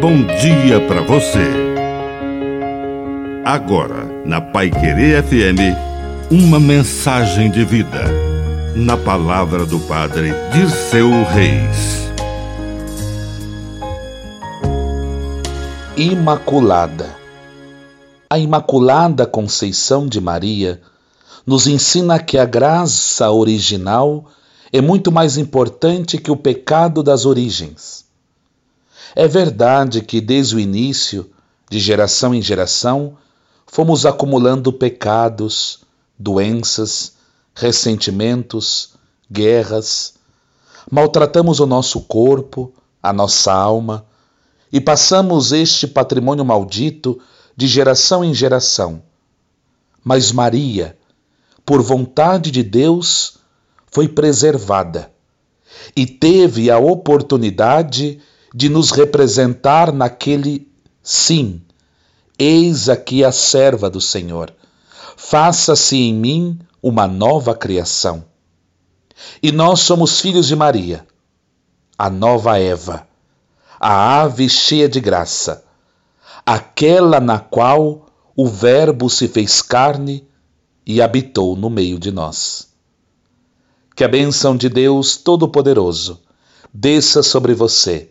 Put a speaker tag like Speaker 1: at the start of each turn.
Speaker 1: bom dia para você. Agora, na Pai Querer FM, uma mensagem de vida. Na palavra do Padre Dirceu Reis.
Speaker 2: Imaculada. A Imaculada Conceição de Maria nos ensina que a graça original é muito mais importante que o pecado das origens. É verdade que desde o início, de geração em geração, fomos acumulando pecados, doenças, ressentimentos, guerras, maltratamos o nosso corpo, a nossa alma e passamos este patrimônio maldito de geração em geração. Mas Maria, por vontade de Deus, foi preservada e teve a oportunidade de nos representar naquele sim. Eis aqui a serva do Senhor. Faça-se em mim uma nova criação. E nós somos filhos de Maria, a nova Eva, a ave cheia de graça, aquela na qual o Verbo se fez carne e habitou no meio de nós. Que a bênção de Deus Todo-Poderoso desça sobre você